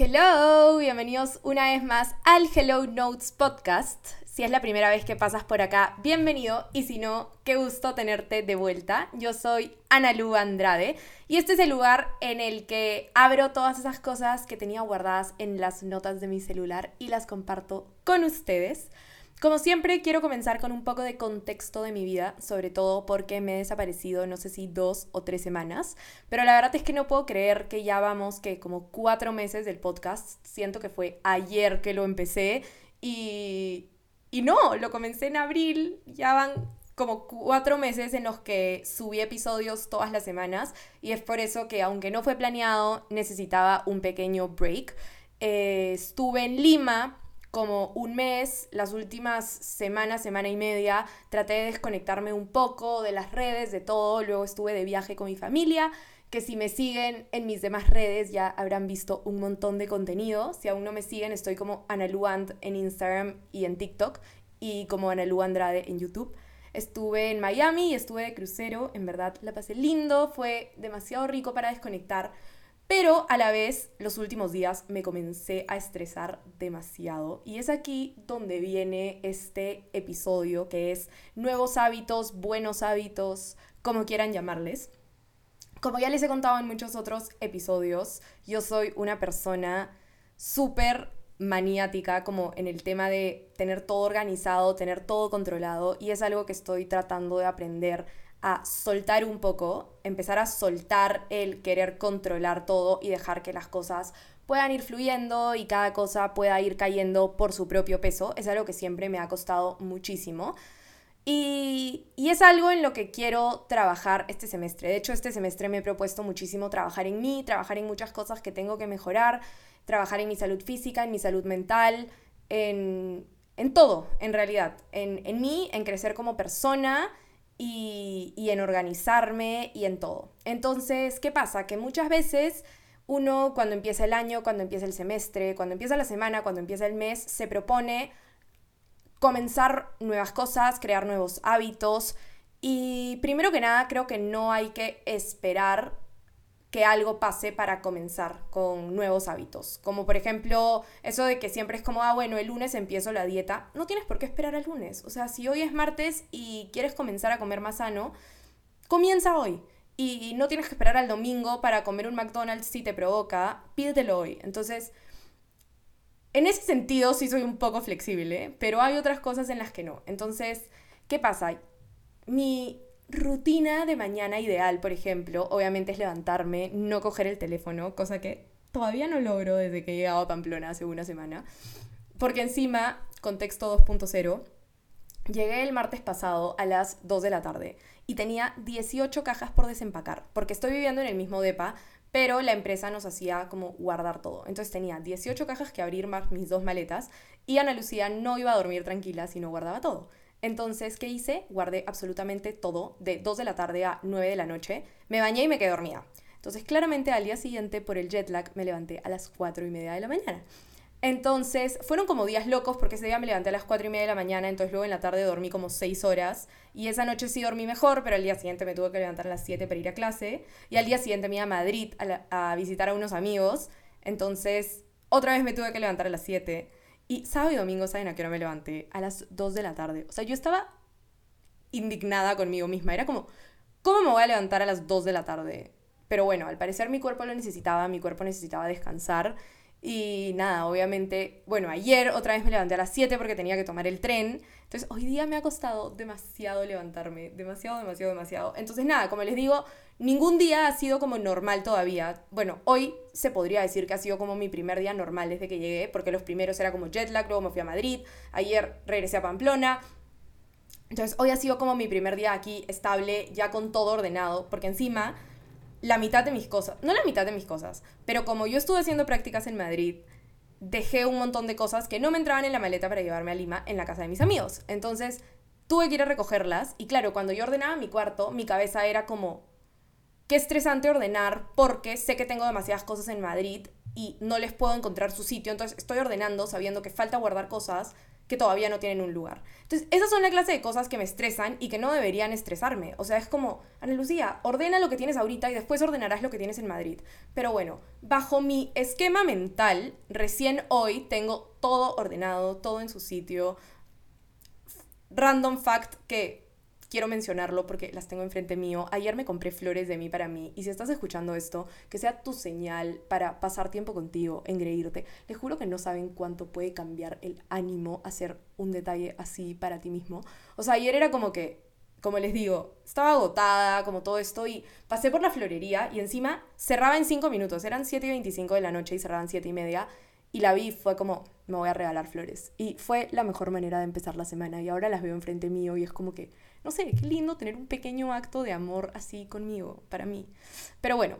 Hello, bienvenidos una vez más al Hello Notes Podcast. Si es la primera vez que pasas por acá, bienvenido y si no, qué gusto tenerte de vuelta. Yo soy Ana Lu Andrade y este es el lugar en el que abro todas esas cosas que tenía guardadas en las notas de mi celular y las comparto con ustedes. Como siempre, quiero comenzar con un poco de contexto de mi vida, sobre todo porque me he desaparecido, no sé si dos o tres semanas, pero la verdad es que no puedo creer que ya vamos, que como cuatro meses del podcast, siento que fue ayer que lo empecé y, y no, lo comencé en abril, ya van como cuatro meses en los que subí episodios todas las semanas y es por eso que aunque no fue planeado, necesitaba un pequeño break. Eh, estuve en Lima como un mes, las últimas semanas, semana y media, traté de desconectarme un poco de las redes, de todo, luego estuve de viaje con mi familia, que si me siguen en mis demás redes ya habrán visto un montón de contenido, si aún no me siguen estoy como Analuand en Instagram y en TikTok y como Analu Andrade en YouTube. Estuve en Miami estuve de crucero, en verdad la pasé lindo, fue demasiado rico para desconectar pero a la vez, los últimos días me comencé a estresar demasiado. Y es aquí donde viene este episodio, que es nuevos hábitos, buenos hábitos, como quieran llamarles. Como ya les he contado en muchos otros episodios, yo soy una persona súper maniática como en el tema de tener todo organizado, tener todo controlado y es algo que estoy tratando de aprender a soltar un poco, empezar a soltar el querer controlar todo y dejar que las cosas puedan ir fluyendo y cada cosa pueda ir cayendo por su propio peso. Es algo que siempre me ha costado muchísimo. Y, y, es algo en lo que quiero trabajar este semestre. De hecho, este semestre me he propuesto muchísimo trabajar en mí, trabajar en muchas cosas que tengo que mejorar, trabajar en mi salud física, en mi salud mental, en, en todo, en realidad. En, en mí, en crecer como persona y, en organizarme y en todo. Entonces, ¿qué pasa? Que muchas veces uno cuando empieza el año, cuando empieza el semestre, cuando empieza la semana, cuando empieza el mes, se propone comenzar nuevas cosas, crear nuevos hábitos y primero que nada creo que no hay que esperar que algo pase para comenzar con nuevos hábitos. Como por ejemplo, eso de que siempre es como, ah, bueno, el lunes empiezo la dieta. No tienes por qué esperar al lunes. O sea, si hoy es martes y quieres comenzar a comer más sano, comienza hoy. Y no tienes que esperar al domingo para comer un McDonald's si te provoca, pídetelo hoy. Entonces, en ese sentido sí soy un poco flexible, pero hay otras cosas en las que no. Entonces, ¿qué pasa? Mi rutina de mañana ideal, por ejemplo, obviamente es levantarme, no coger el teléfono, cosa que todavía no logro desde que he llegado a Pamplona hace una semana. Porque encima, contexto 2.0, llegué el martes pasado a las 2 de la tarde y tenía 18 cajas por desempacar, porque estoy viviendo en el mismo DEPA, pero la empresa nos hacía como guardar todo. Entonces tenía 18 cajas que abrir más mis dos maletas y Ana Lucía no iba a dormir tranquila si no guardaba todo. Entonces, ¿qué hice? Guardé absolutamente todo de 2 de la tarde a 9 de la noche. Me bañé y me quedé dormida. Entonces, claramente al día siguiente, por el jet lag, me levanté a las 4 y media de la mañana. Entonces, fueron como días locos porque ese día me levanté a las 4 y media de la mañana, entonces luego en la tarde dormí como 6 horas y esa noche sí dormí mejor, pero al día siguiente me tuve que levantar a las 7 para ir a clase y al día siguiente me iba a Madrid a, visitar a unos amigos, entonces otra vez me tuve que levantar a las 7 y sábado y domingo, ¿saben a qué hora me levanté? A las 2 de la tarde. O sea, yo estaba indignada conmigo misma. Era como, ¿cómo me voy a levantar a las 2 de la tarde? Pero bueno, al parecer mi cuerpo lo necesitaba, mi cuerpo necesitaba descansar. Y nada, obviamente, bueno, ayer otra vez me levanté a las 7 porque tenía que tomar el tren. Entonces, hoy día me ha costado demasiado levantarme, demasiado, demasiado, demasiado. Entonces, nada, como les digo, ningún día ha sido como normal todavía. Bueno, hoy se podría decir que ha sido como mi primer día normal desde que llegué, porque los primeros era como jet lag, luego me fui a Madrid, ayer regresé a Pamplona. Entonces, hoy ha sido como mi primer día aquí estable, ya con todo ordenado, porque encima la mitad de mis cosas, no la mitad de mis cosas, pero como yo estuve haciendo prácticas en Madrid, dejé un montón de cosas que no me entraban en la maleta para llevarme a Lima en la casa de mis amigos. Entonces, tuve que ir a recogerlas y claro, cuando yo ordenaba mi cuarto, mi cabeza era como, qué estresante ordenar porque sé que tengo demasiadas cosas en Madrid y no les puedo encontrar su sitio, entonces estoy ordenando sabiendo que falta guardar cosas que todavía no tienen un lugar. Entonces, esas son la clase de cosas que me estresan y que no deberían estresarme. O sea, es como, Ana Lucía, ordena lo que tienes ahorita y después ordenarás lo que tienes en Madrid. Pero bueno, bajo mi esquema mental, recién hoy tengo todo ordenado, todo en su sitio. Random fact que quiero mencionarlo porque las tengo enfrente mío. Ayer me compré flores de mí para mí y si estás escuchando esto, que sea tu señal para pasar tiempo contigo, engreírte. Les juro que no saben cuánto puede cambiar el ánimo hacer un detalle así para ti mismo. O sea, ayer era como que, como les digo, estaba agotada, como todo esto y pasé por la florería y encima cerraba en 5 minutos. Eran 7 y 25 de la noche y cerraban 7 y media y la vi, fue como, me voy a regalar flores. Y fue la mejor manera de empezar la semana. Y ahora las veo enfrente mío y es como que, no sé, qué lindo tener un pequeño acto de amor así conmigo, para mí. Pero bueno,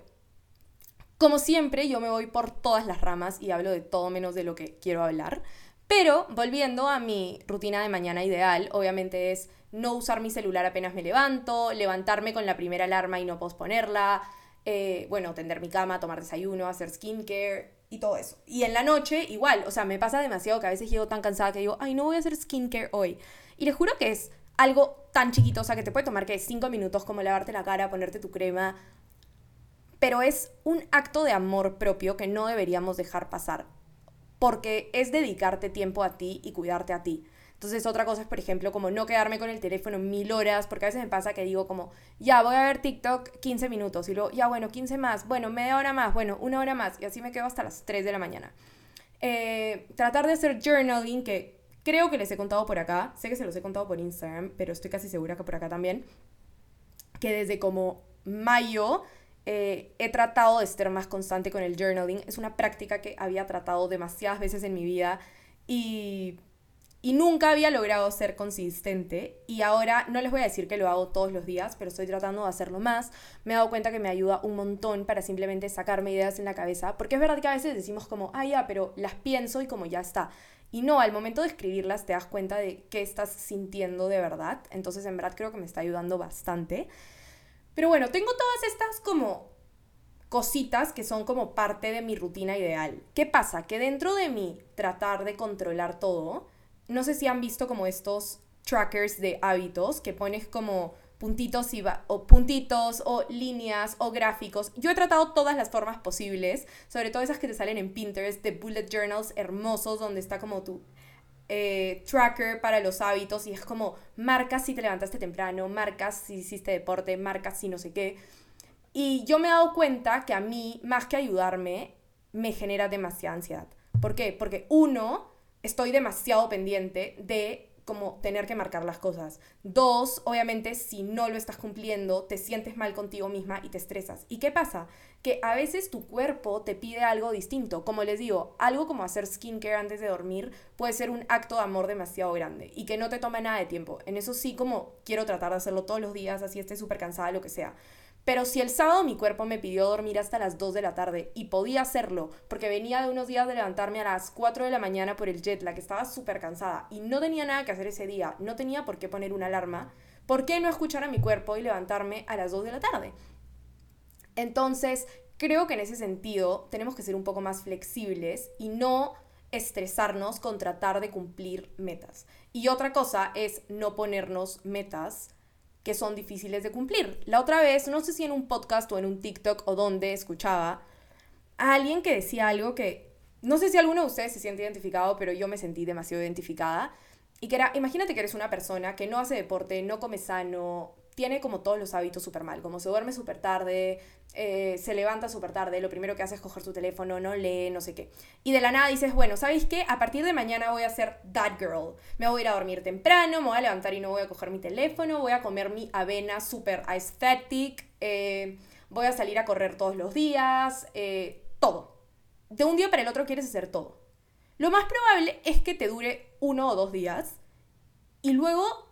como siempre, yo me voy por todas las ramas y hablo de todo menos de lo que quiero hablar. Pero volviendo a mi rutina de mañana ideal, obviamente es no usar mi celular apenas me levanto, levantarme con la primera alarma y no posponerla, eh, bueno, tender mi cama, tomar desayuno, hacer skincare, y todo eso. Y en la noche, igual, o sea, me pasa demasiado que a veces llego tan cansada que digo, ay, no voy a hacer skincare hoy. Y les juro que es algo tan chiquito, o sea, que te puede tomar que cinco minutos como lavarte la cara, ponerte tu crema. Pero es un acto de amor propio que no deberíamos dejar pasar. Porque es dedicarte tiempo a ti y cuidarte a ti. Entonces otra cosa es, por ejemplo, como no quedarme con el teléfono mil horas, porque a veces me pasa que digo como, ya voy a ver TikTok 15 minutos y luego, ya bueno, 15 más, bueno, media hora más, bueno, una hora más, y así me quedo hasta las 3 de la mañana. Eh, tratar de hacer journaling, que creo que les he contado por acá, sé que se los he contado por Instagram, pero estoy casi segura que por acá también, que desde como mayo eh, he tratado de ser más constante con el journaling. Es una práctica que había tratado demasiadas veces en mi vida y y nunca había logrado ser consistente y ahora no les voy a decir que lo hago todos los días, pero estoy tratando de hacerlo más. Me he dado cuenta que me ayuda un montón para simplemente sacarme ideas en la cabeza, porque es verdad que a veces decimos como, ah, ya, pero las pienso y como ya está. Y no, al momento de escribirlas te das cuenta de qué estás sintiendo de verdad. Entonces, en verdad creo que me está ayudando bastante. Pero bueno, tengo todas estas como cositas que son como parte de mi rutina ideal. ¿Qué pasa? Que dentro de mí tratar de controlar todo, no sé si han visto como estos trackers de hábitos que pones como puntitos y o puntitos o líneas o gráficos. Yo he tratado todas las formas posibles, sobre todo esas que te salen en Pinterest de bullet journals hermosos donde está como tu eh, tracker para los hábitos y es como marcas si te levantaste temprano, marcas si hiciste deporte, marcas si no sé qué. Y yo me he dado cuenta que a mí, más que ayudarme, me genera demasiada ansiedad. ¿Por qué? Porque uno, estoy demasiado pendiente de como tener que marcar las cosas. Dos, obviamente, si no lo estás cumpliendo, te sientes mal contigo misma y te estresas. ¿Y qué pasa? Que a veces tu cuerpo te pide algo distinto. Como les digo, algo como hacer skincare antes de dormir puede ser un acto de amor demasiado grande y que no te tome nada de tiempo. En eso sí, como quiero tratar de hacerlo todos los días, así esté súper cansada, lo que sea. Pero si el sábado mi cuerpo me pidió dormir hasta las 2 de la tarde y podía hacerlo porque venía de unos días de levantarme a las 4 de la mañana por el jet lag, que estaba súper cansada y no tenía nada que hacer ese día, no tenía por qué poner una alarma, ¿por qué no escuchar a mi cuerpo y levantarme a las 2 de la tarde? Entonces, creo que en ese sentido tenemos que ser un poco más flexibles y no estresarnos con tratar de cumplir metas. Y otra cosa es no ponernos metas que son difíciles de cumplir. La otra vez, no sé si en un podcast o en un TikTok o donde escuchaba a alguien que decía algo que no sé si alguno de ustedes se siente identificado, pero yo me sentí demasiado identificada. Y que era, imagínate que eres una persona que no hace deporte, no come sano, tiene como todos los hábitos súper mal, como se duerme súper tarde, eh, se levanta súper tarde, lo primero que hace es coger su teléfono, no lee, no sé qué. Y de la nada dices, bueno, ¿sabéis qué? A partir de mañana voy a ser that girl. Me voy a ir a dormir temprano, me voy a levantar y no voy a coger mi teléfono, voy a comer mi avena súper aesthetic, eh, voy a salir a correr todos los días, eh, todo. De un día para el otro quieres hacer todo. Lo más probable es que te dure uno o dos días y luego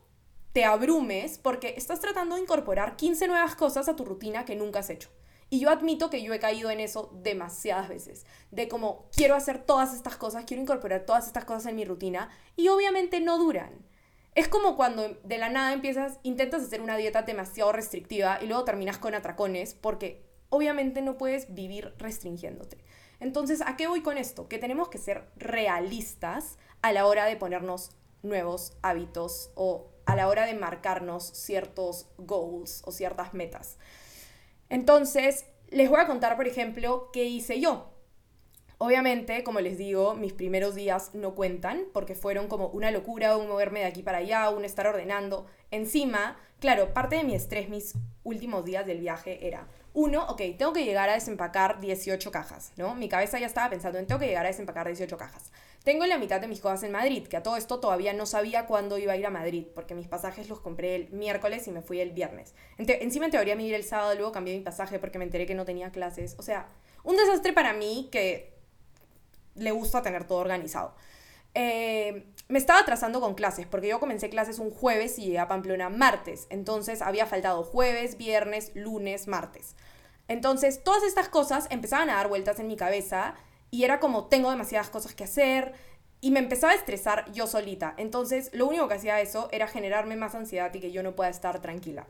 te abrumes porque estás tratando de incorporar 15 nuevas cosas a tu rutina que nunca has hecho. Y yo admito que yo he caído en eso demasiadas veces, de como quiero hacer todas estas cosas, quiero incorporar todas estas cosas en mi rutina y obviamente no duran. Es como cuando de la nada empiezas, intentas hacer una dieta demasiado restrictiva y luego terminas con atracones porque obviamente no puedes vivir restringiéndote. Entonces, ¿a qué voy con esto? Que tenemos que ser realistas a la hora de ponernos nuevos hábitos o a la hora de marcarnos ciertos goals o ciertas metas. Entonces, les voy a contar, por ejemplo, qué hice yo. Obviamente, como les digo, mis primeros días no cuentan porque fueron como una locura, un moverme de aquí para allá, un estar ordenando. Encima, claro, parte de mi estrés mis últimos días del viaje era, uno, ok, tengo que llegar a desempacar 18 cajas, ¿no? Mi cabeza ya estaba pensando en tengo que llegar a desempacar 18 cajas. Tengo la mitad de mis cosas en Madrid, que a todo esto todavía no sabía cuándo iba a ir a Madrid, porque mis pasajes los compré el miércoles y me fui el viernes. encima en teoría me iba el sábado, luego cambié mi pasaje porque me enteré que no tenía clases. O sea, un desastre para mí que le gusta tener todo organizado. Eh, me estaba atrasando con clases, porque yo comencé clases un jueves y llegué a Pamplona martes. Entonces había faltado jueves, viernes, lunes, martes. Entonces todas estas cosas empezaban a dar vueltas en mi cabeza y era como tengo demasiadas cosas que hacer y me empezaba a estresar yo solita. Entonces lo único que hacía eso era generarme más ansiedad y que yo no pueda estar tranquila.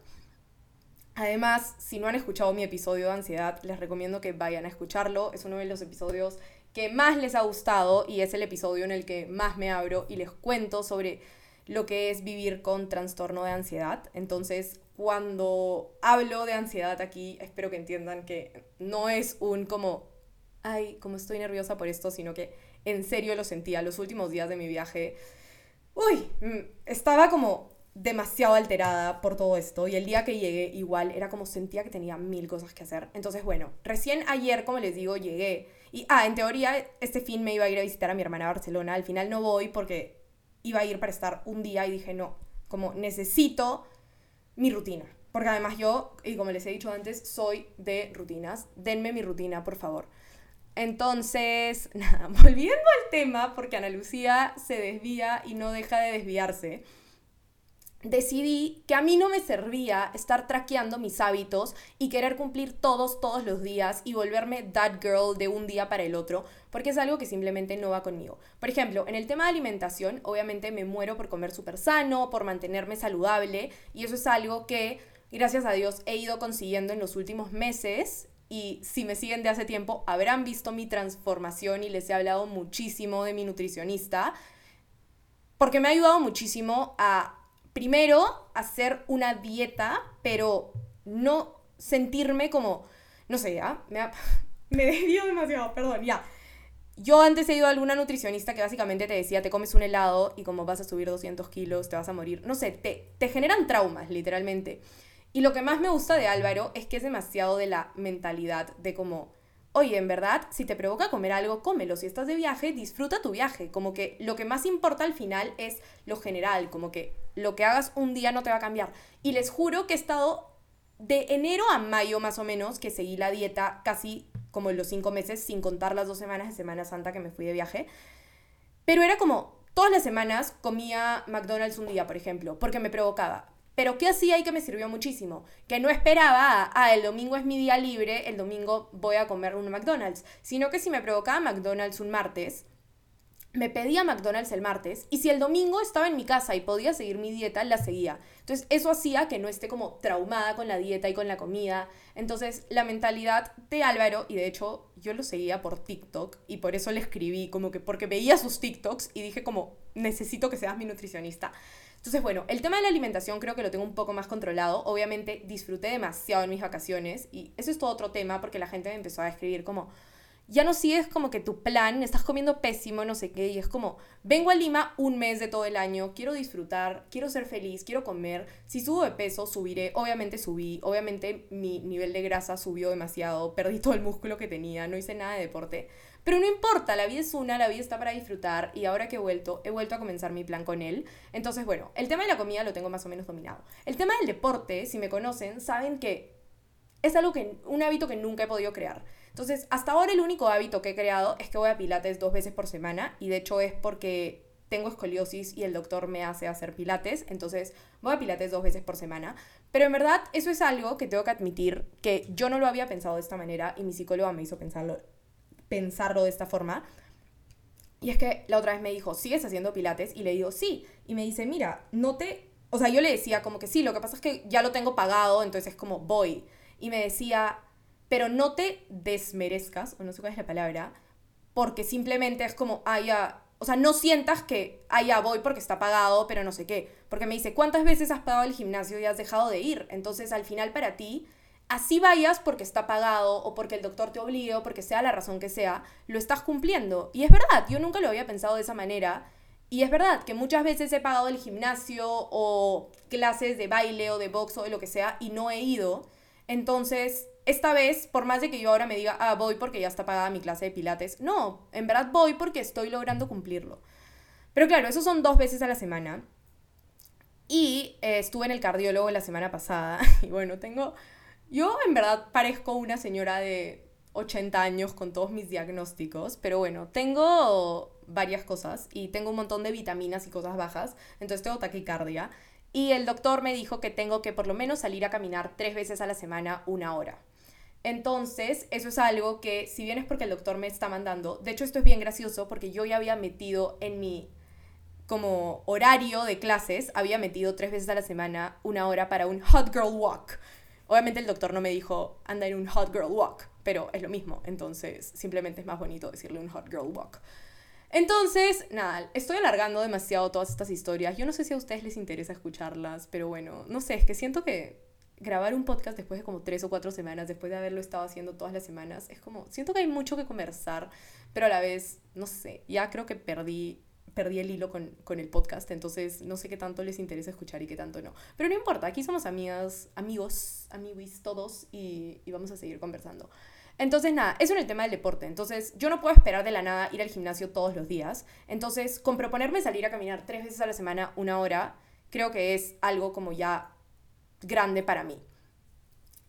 Además, si no han escuchado mi episodio de ansiedad, les recomiendo que vayan a escucharlo. Es uno de los episodios que más les ha gustado y es el episodio en el que más me abro y les cuento sobre lo que es vivir con trastorno de ansiedad. Entonces, cuando hablo de ansiedad aquí, espero que entiendan que no es un como, ay, como estoy nerviosa por esto, sino que en serio lo sentía. Los últimos días de mi viaje, uy, mm, estaba como demasiado alterada por todo esto y el día que llegué igual era como sentía que tenía mil cosas que hacer. Entonces, bueno, recién ayer, como les digo, llegué y, ah, en teoría, este fin me iba a ir a visitar a mi hermana a Barcelona. Al final no voy porque iba a ir para estar un día y dije, no, como necesito mi rutina. Porque además yo, y como les he dicho antes, soy de rutinas. Denme mi rutina, por favor. Entonces, nada, volviendo al tema, porque Ana Lucía se desvía y no deja de desviarse decidí que a mí no me servía estar traqueando mis hábitos y querer cumplir todos, todos los días y volverme that girl de un día para el otro, porque es algo que simplemente no va conmigo. Por ejemplo, en el tema de alimentación, obviamente me muero por comer súper sano, por mantenerme saludable, y eso es algo que, gracias a Dios, he ido consiguiendo en los últimos meses. Y si me siguen de hace tiempo, habrán visto mi transformación y les he hablado muchísimo de mi nutricionista, porque me ha ayudado muchísimo a primero hacer una dieta, pero no sentirme como, no sé, ya, me, me desvío demasiado, perdón, ya. Yo antes he ido a alguna nutricionista que básicamente te decía, te comes un helado y como vas a subir 200 kilos, te vas a morir. No sé, te, te generan traumas, literalmente. Y lo que más me gusta de Álvaro es que es demasiado de la mentalidad de como, oye, en verdad, si te provoca comer algo, cómelo. Si estás de viaje, disfruta tu viaje. Como que lo que más importa al final es lo general, como que lo que hagas un día no te va a cambiar. Y les juro que he estado de enero a mayo más o menos, que seguí la dieta casi como en los cinco meses, sin contar las dos semanas de Semana Santa que me fui de viaje. Pero era como, todas las semanas comía McDonald's un día, por ejemplo, porque me provocaba. Pero ¿qué hacía y que me sirvió muchísimo? Que no esperaba, ah, el domingo es mi día libre, el domingo voy a comer un McDonald's, sino que si me provocaba McDonald's un martes, me pedía McDonald's el martes y si el domingo estaba en mi casa y podía seguir mi dieta, la seguía. Entonces eso hacía que no esté como traumada con la dieta y con la comida. Entonces la mentalidad de Álvaro, y de hecho yo lo seguía por TikTok y por eso le escribí, como que porque veía sus TikToks y dije como, necesito que seas mi nutricionista. Entonces, bueno, el tema de la alimentación creo que lo tengo un poco más controlado. Obviamente disfruté demasiado en mis vacaciones y eso es todo otro tema porque la gente me empezó a escribir como, ya no sigues como que tu plan, estás comiendo pésimo, no sé qué, y es como, vengo a Lima un mes de todo el año, quiero disfrutar, quiero ser feliz, quiero comer, si subo de peso, subiré, obviamente subí, obviamente mi nivel de grasa subió demasiado, perdí todo el músculo que tenía, no hice nada de deporte, pero no importa, la vida es una, la vida está para disfrutar, y ahora que he vuelto, he vuelto a comenzar mi plan con él, entonces bueno, el tema de la comida lo tengo más o menos dominado. El tema del deporte, si me conocen, saben que es algo que, un hábito que nunca he podido crear. Entonces, hasta ahora el único hábito que he creado es que voy a pilates dos veces por semana y de hecho es porque tengo escoliosis y el doctor me hace hacer pilates, entonces voy a pilates dos veces por semana. Pero en verdad eso es algo que tengo que admitir que yo no lo había pensado de esta manera y mi psicóloga me hizo pensarlo, pensarlo de esta forma. Y es que la otra vez me dijo, ¿sigues haciendo pilates? Y le digo, sí. Y me dice, mira, no te... O sea, yo le decía como que sí, lo que pasa es que ya lo tengo pagado, entonces es como voy. Y me decía, pero no te desmerezcas, o no sé cuál es la palabra, porque simplemente es como, ah, ya, o sea, no sientas que, ah, voy porque está pagado, pero no sé qué. Porque me dice, ¿cuántas veces has pagado el gimnasio y has dejado de ir? Entonces, al final, para ti, así vayas porque está pagado o porque el doctor te obligue o porque sea la razón que sea, lo estás cumpliendo. Y es verdad, yo nunca lo había pensado de esa manera. Y es verdad que muchas veces he pagado el gimnasio o clases de baile o de box o de lo que sea y no he ido. Entonces, esta vez, por más de que yo ahora me diga, ah, voy porque ya está pagada mi clase de pilates, no, en verdad voy porque estoy logrando cumplirlo. Pero claro, eso son dos veces a la semana. Y eh, estuve en el cardiólogo la semana pasada. Y bueno, tengo yo en verdad parezco una señora de 80 años con todos mis diagnósticos, pero bueno, tengo varias cosas y tengo un montón de vitaminas y cosas bajas, entonces tengo taquicardia. Y el doctor me dijo que tengo que por lo menos salir a caminar tres veces a la semana una hora. Entonces, eso es algo que, si bien es porque el doctor me está mandando, de hecho esto es bien gracioso porque yo ya había metido en mi como horario de clases, había metido tres veces a la semana una hora para un hot girl walk. Obviamente el doctor no me dijo anda en un hot girl walk, pero es lo mismo, entonces simplemente es más bonito decirle un hot girl walk. Entonces, nada, estoy alargando demasiado todas estas historias. Yo no sé si a ustedes les interesa escucharlas, pero bueno, no sé, es que siento que grabar un podcast después de como tres o cuatro semanas, después de haberlo estado haciendo todas las semanas, es como, siento que hay mucho que conversar, pero a la vez, no sé, ya creo que perdí perdí el hilo con, con, el podcast, entonces no sé qué tanto les interesa escuchar y qué tanto no. Pero no importa, aquí somos amigas, amigos, amiguis todos y, y vamos a seguir conversando. Entonces, nada, eso en el tema del deporte. Entonces, yo no puedo esperar de la nada ir al gimnasio todos los días. Entonces, con proponerme salir a caminar tres veces a la semana, una hora, creo que es algo como ya grande para mí.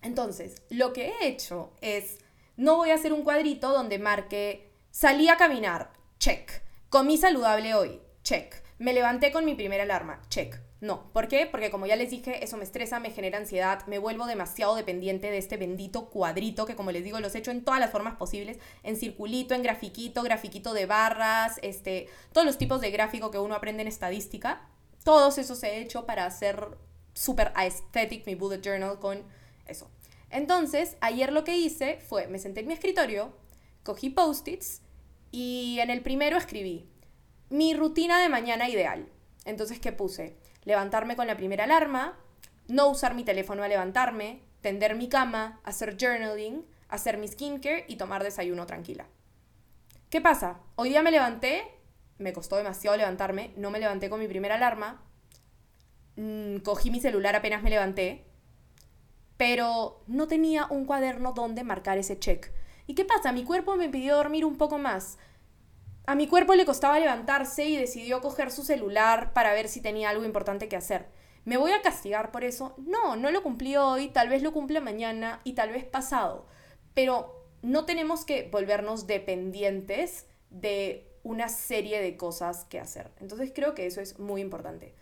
Entonces, lo que he hecho es, no voy a hacer un cuadrito donde marque, salí a caminar, check Comí saludable hoy, check. Me levanté con mi primera alarma, check. No, ¿por qué? Porque como ya les dije, eso me estresa, me genera ansiedad, me vuelvo demasiado dependiente de este bendito cuadrito que como les digo, los he hecho en todas las formas posibles, en circulito, en grafiquito, grafiquito de barras, este, todos los tipos de gráfico que uno aprende en estadística. Todos esos he hecho para hacer súper aesthetic mi bullet journal con eso. Entonces, ayer lo que hice fue, me senté en mi escritorio, cogí post-its, y en el primero escribí, mi rutina de mañana ideal. Entonces, ¿qué puse? Levantarme con la primera alarma, no usar mi teléfono a levantarme, tender mi cama, hacer journaling, hacer mi skincare y tomar desayuno tranquila. ¿Qué pasa? Hoy día me levanté, me costó demasiado levantarme, no me levanté con mi primera alarma, mm, cogí mi celular apenas me levanté, pero no tenía un cuaderno donde marcar ese check. ¿Y qué pasa? Mi cuerpo me pidió dormir un poco más. A mi cuerpo le costaba levantarse y decidió coger su celular para ver si tenía algo importante que hacer. ¿Me voy a castigar por eso? No, no lo cumplí hoy, tal vez lo cumple mañana y tal vez pasado. Pero no tenemos que volvernos dependientes de una serie de cosas que hacer. Entonces creo que eso es muy importante.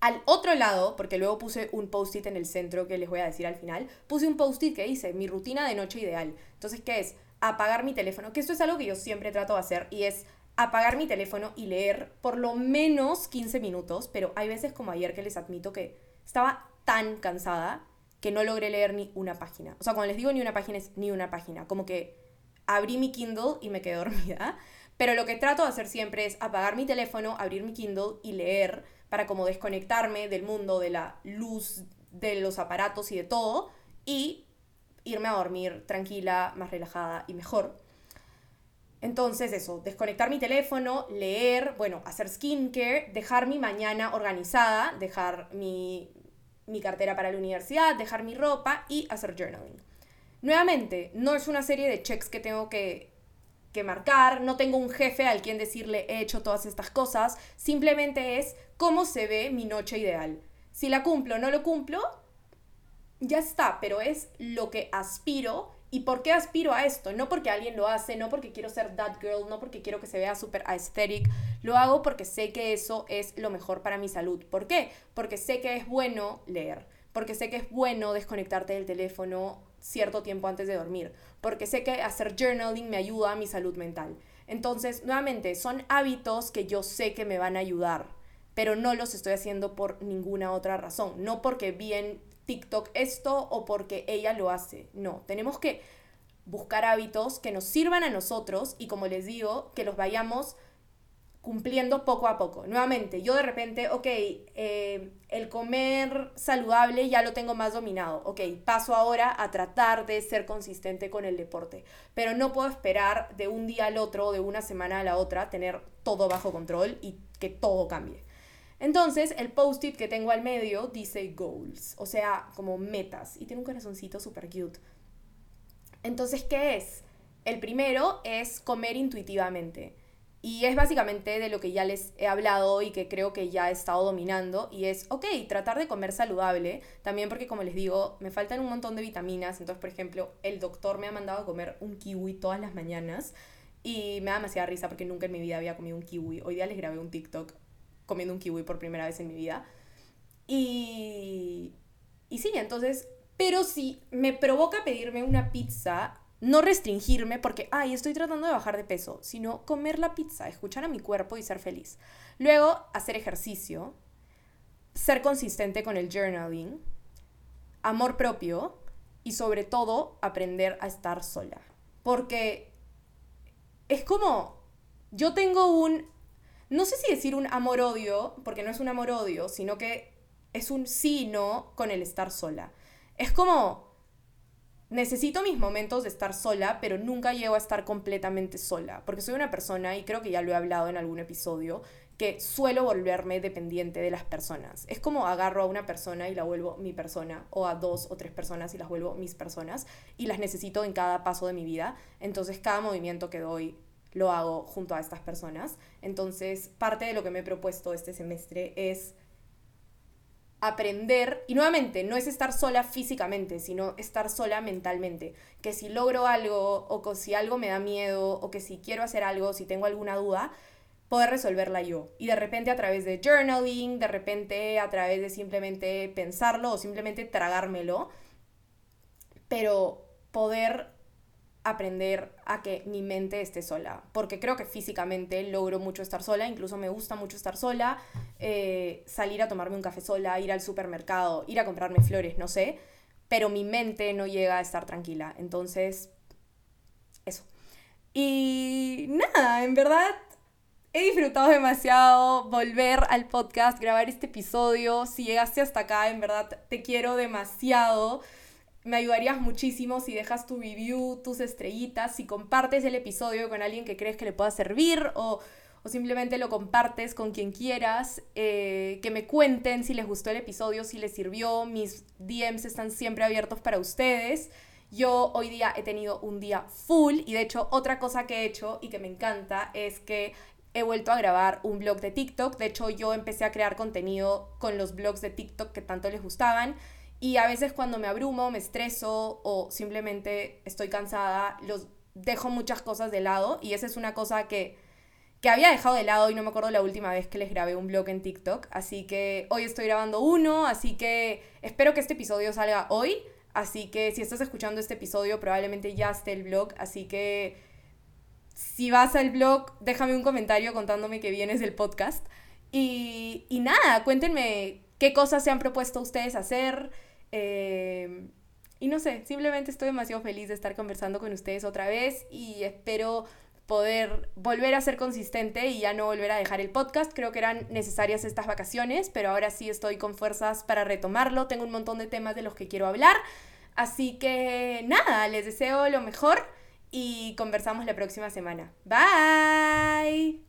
Al otro lado, porque luego puse un post-it en el centro que les voy a decir al final, puse un post-it que dice mi rutina de noche ideal. Entonces, ¿qué es? Apagar mi teléfono, que esto es algo que yo siempre trato de hacer y es apagar mi teléfono y leer por lo menos 15 minutos, pero hay veces como ayer que les admito que estaba tan cansada que no logré leer ni una página. O sea, cuando les digo ni una página es ni una página, como que abrí mi Kindle y me quedé dormida, pero lo que trato de hacer siempre es apagar mi teléfono, abrir mi Kindle y leer para como desconectarme del mundo, de la luz, de los aparatos y de todo, y irme a dormir tranquila, más relajada y mejor. Entonces eso, desconectar mi teléfono, leer, bueno, hacer skincare, dejar mi mañana organizada, dejar mi, mi cartera para la universidad, dejar mi ropa y hacer journaling. Nuevamente, no es una serie de checks que tengo que que marcar, no tengo un jefe al quien decirle he hecho todas estas cosas, simplemente es cómo se ve mi noche ideal. Si la cumplo o no lo cumplo, ya está, pero es lo que aspiro. ¿Y por qué aspiro a esto? No porque alguien lo hace, no porque quiero ser that girl, no porque quiero que se vea súper aesthetic. Lo hago porque sé que eso es lo mejor para mi salud. ¿Por qué? Porque sé que es bueno leer, porque sé que es bueno desconectarte del teléfono cierto tiempo antes de dormir, porque sé que hacer journaling me ayuda a mi salud mental. Entonces, nuevamente, son hábitos que yo sé que me van a ayudar, pero no los estoy haciendo por ninguna otra razón, no porque vi en TikTok esto o porque ella lo hace, no, tenemos que buscar hábitos que nos sirvan a nosotros y como les digo, que los vayamos cumpliendo poco a poco. Nuevamente, yo de repente, ok, eh, el comer saludable ya lo tengo más dominado. Ok, paso ahora a tratar de ser consistente con el deporte. Pero no puedo esperar de un día al otro, de una semana a la otra, tener todo bajo control y que todo cambie. Entonces, el post-it que tengo al medio dice goals, o sea, como metas, y tiene un corazoncito súper cute. Entonces, ¿qué es? El primero es comer intuitivamente. Y es básicamente de lo que ya les he hablado y que creo que ya he estado dominando. Y es, ok, tratar de comer saludable. También porque, como les digo, me faltan un montón de vitaminas. Entonces, por ejemplo, el doctor me ha mandado a comer un kiwi todas las mañanas. Y me da demasiada risa porque nunca en mi vida había comido un kiwi. Hoy día les grabé un TikTok comiendo un kiwi por primera vez en mi vida. Y, y sí, entonces, pero si me provoca pedirme una pizza, no restringirme porque, ay, estoy tratando de bajar de peso, sino comer la pizza, escuchar a mi cuerpo y ser feliz. Luego, hacer ejercicio, ser consistente con el journaling, amor propio y sobre todo aprender a estar sola. Porque es como, yo tengo un no sé si decir un amor-odio, porque no es un amor-odio, sino que es un sí no con el estar sola. Es como, necesito mis momentos de estar sola, pero nunca llego a estar completamente sola, porque soy una persona, y creo que ya lo he hablado en algún episodio, que suelo volverme dependiente de las personas. Es como agarro a una persona y la vuelvo mi persona, o a dos o tres personas y las vuelvo mis personas, y las necesito en cada paso de mi vida. Entonces cada movimiento que doy lo hago junto a estas personas. Entonces, parte de lo que me he propuesto este semestre es aprender, y nuevamente, no es estar sola físicamente, sino estar sola mentalmente. Que si logro algo, o que si algo me da miedo, o que si quiero hacer algo, si tengo alguna duda, poder resolverla yo. Y de repente a través de journaling, de repente a través de simplemente pensarlo o simplemente tragármelo, pero poder aprender a que mi mente esté sola, porque creo que físicamente logro mucho estar sola, incluso me gusta mucho estar sola, eh, salir a tomarme un café sola, ir al supermercado, ir a comprarme flores, no sé, pero mi mente no llega a estar tranquila, entonces, eso. Y nada, en verdad he disfrutado demasiado volver al podcast, grabar este episodio, si llegaste hasta acá, en verdad te quiero demasiado. Me ayudarías muchísimo si dejas tu review, tus estrellitas, si compartes el episodio con alguien que crees que le pueda servir o, simplemente lo compartes con quien quieras. Eh, que me cuenten si les gustó el episodio, si les sirvió. Mis DMs están siempre abiertos para ustedes. Yo hoy día he tenido un día full y de hecho otra cosa que he hecho y que me encanta es que he vuelto a grabar un blog de TikTok. De hecho yo empecé a crear contenido con los blogs de TikTok que tanto les gustaban y a veces cuando me abrumo, me estreso o simplemente estoy cansada, los dejo muchas cosas de lado y esa es una cosa que, que había dejado de lado y no me acuerdo la última vez que les grabé un blog en TikTok. Así que hoy estoy grabando uno, así que espero que este episodio salga hoy. Así que si estás escuchando este episodio probablemente ya esté el blog, así que si vas al blog déjame un comentario contándome que vienes del podcast. Y, y nada, cuéntenme qué cosas se han propuesto ustedes hacer. Em, y no sé, simplemente estoy demasiado feliz de estar conversando con ustedes otra vez y espero poder volver a ser consistente y ya no volver a dejar el podcast. Creo que eran necesarias estas vacaciones, pero ahora sí estoy con fuerzas para retomarlo. Tengo un montón de temas de los que quiero hablar. Así que nada, les deseo lo mejor y conversamos la próxima semana. Bye.